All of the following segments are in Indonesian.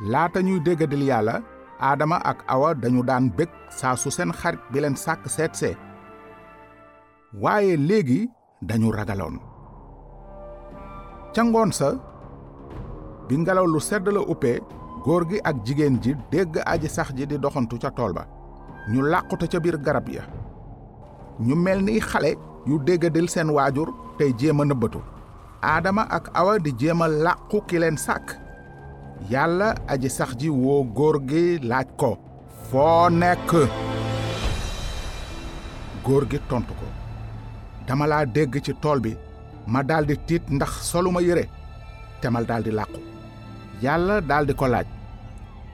laata ñuy déggadil yàlla aadama ak awa dañu daan bég saa su seen xarit bi leen sàkk seetsee waaye léegi dañu ragaloon. Ca ngoon sa bi ngelaw lu sedd la uppee góor gi ak jigéen ji dégg aji sax ji di doxantu ca tool ba. Ñu làqute ca biir garab ya. Ñu mel ni xale yu déggadil seen waajur tey jéem a nëbbatu. Aadama ak awa di jéem a làqu ki leen sàkk yàlla aji sax ji woo góor gi laaj ko foo nekk? Góor gi tontu ko dama laa dégg ci tool bi ma daldi tiit ndax soluma yére te mal daldi làqu. Yàlla daldi ko laaj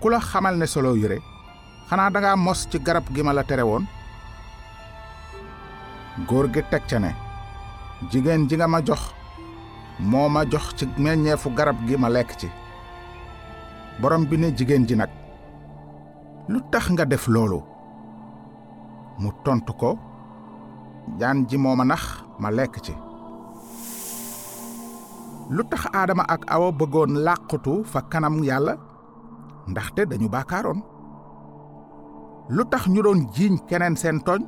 ku la xamal ne solo yére xanaa danga mos ci garab gi ma la tere woon? Góor gi teg ca ne jigéen ji nga ma jox moo ma jox ci meññeefu garab gi ma lekk ci. Borom bi ne jigéen ji nag lu tax nga def loolu? Mu tontu ko jaan ji moo ma nax ma lekk ci. Lu tax aadama ak awa bëggoon làqutu fa kanam yàlla? Ndaxte dañu baakaaroon. Lu tax ñu doon jiiñ keneen seen tooñ?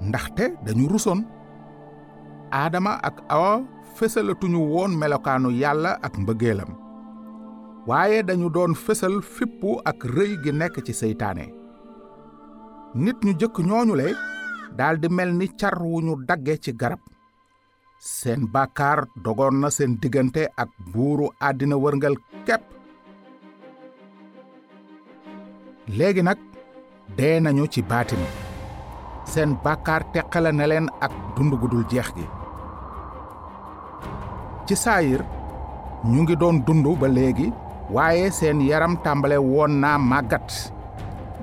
Ndaxte dañu rusoon. Aadama ak awa fësalatuñu woon melokaanu yàlla ak mbëggeelam waaye dañu doon fësal fippu ak rëy gi nekk ci seytaane. Nit ñu jëkk ñooñu le daldi mel ni car wu ñu dagge ci garab. Seen bàkkaar dogoon na seen diggante ak buuru àddina wërngal képp. Léegi nag dee nañu ci baatin. Seen bàkkaar teqale na leen ak dund gu dul jeex gi. Ci saayir ñu ngi doon dund ba léegi waaye seen yaram tàmbale woon naa màggat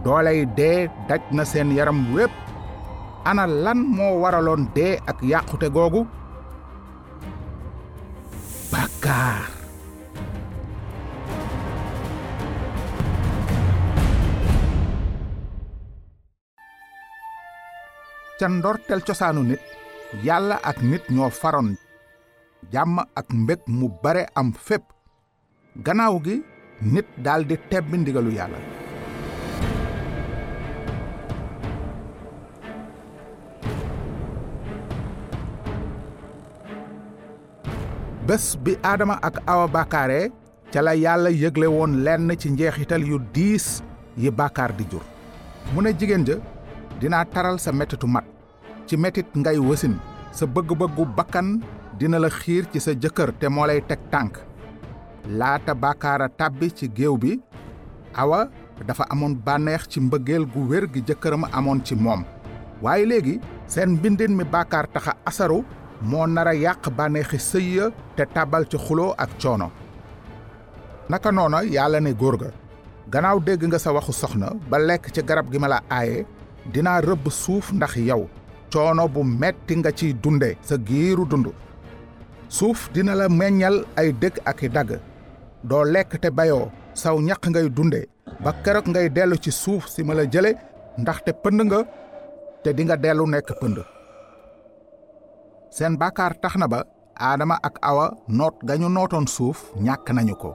dooley dee daj na seen yaram wépp ana lan moo waraloon dee ak yàqute googu bàkkaar ca ndortel cosaanu nit. Yàlla ak nit ñoo faroon jàmm ak mbég mu bare am fépp gannaaw gi nit daldi tebbi ndigalu yàlla. Bés bi aadama ak awa bàkkaare ca la yàlla yëgle woon lenn ci njeexital yu diis yi bàkkaar di jur. Mu ne jigéen ja dinaa taral sa mettitu mat. Ci metit ngay wasin sa bëgg-bëggu bakkan dina la xiir ci sa jëkkër te moo lay teg tànk laata bàkkaara tàbbi ci géew bi awa dafa amoon bànneex ci mbëggeel gu wér gi jëkkëram amoon ci moom. Waaye léegi seen mbindin mi bàkkaar taxa asaru moo nara yàq bànneexi sëy ya te tàbbal ci xuloo ak coono. Naka noona yàlla ne góor ga gannaaw dégg nga sa waxu soxna ba lekk ci garab gi ma la aaye dinaa rëbb suuf ndax yow coono bu metti nga ciy dunde sa giiru dund. Suuf dina la meññal ay dëkk ak i dagg doo lekk te bayoo saw ñaq ngay dunde ba keroog ngay dellu ci suuf si ma la jële ndaxte pënd nga te di nga dellu nekk pënd. Seen bàkkaar tax na ba aadama ak awa noot gañu nootoon suuf ñàkk nañu ko.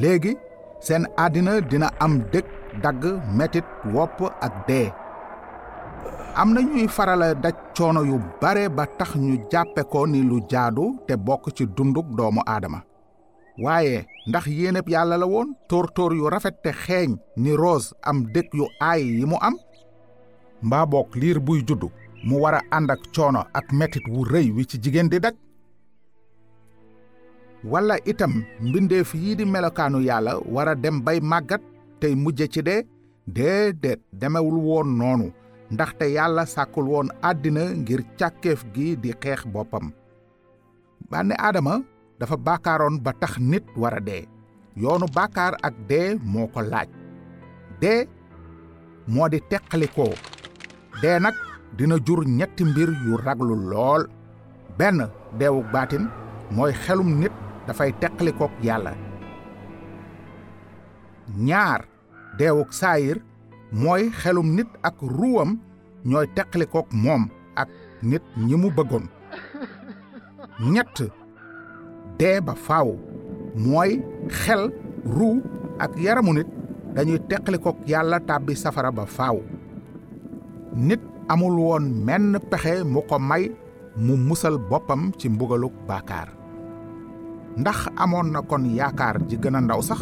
Léegi seen àddina dina am dëkk dagg metit wopp ak dee. Am na ñuy farala daj coono yu bare ba tax ñu jàppe ko ni lu jaadu te bokk ci dunduk doomu aadama waaye ndax yéeneb yàlla la woon? Tóor-tóor yu rafet te xeeñ ni rose am dëkk yu aay yi mu am? Mbaa bokk liir buy juddu mu war a ànd ak coono ak metit wu rëy wi ci jigéen di daj? Wala itam mbindeef yii di melokaanu yàlla war a dem bay màggat tey mujje ci dee? Déedéet demewul woon noonu ndaxte yàlla sàkkul woon àddina ngir càkkeef gi di xeex boppam. Bànne aadama dafa baakaaroon ba tax nit war a dee. Yoonu baakaar ak dee moo ko laaj. Dee moo di teqalikoo. Nag dina jur ñetti mbir yu raglu lool. Benn deewu baatin mooy xelum nit dafay teqalikook yàlla. Ñaar deewuk saayir mooy xelum nit ak ruwam ñooy teqalikook moom ak nit ñi mu bëggoon. Ñett dee ba faaw. Mooy xel ruu ak yaramu nit dañuy teqalikook yàlla tàbbi safara ba faaw. Nit amul woon menn pexe mu ko may mu musal boppam ci mbugaluk baakaar. Ndax amoon na kon yaakaar ji gën a ndaw sax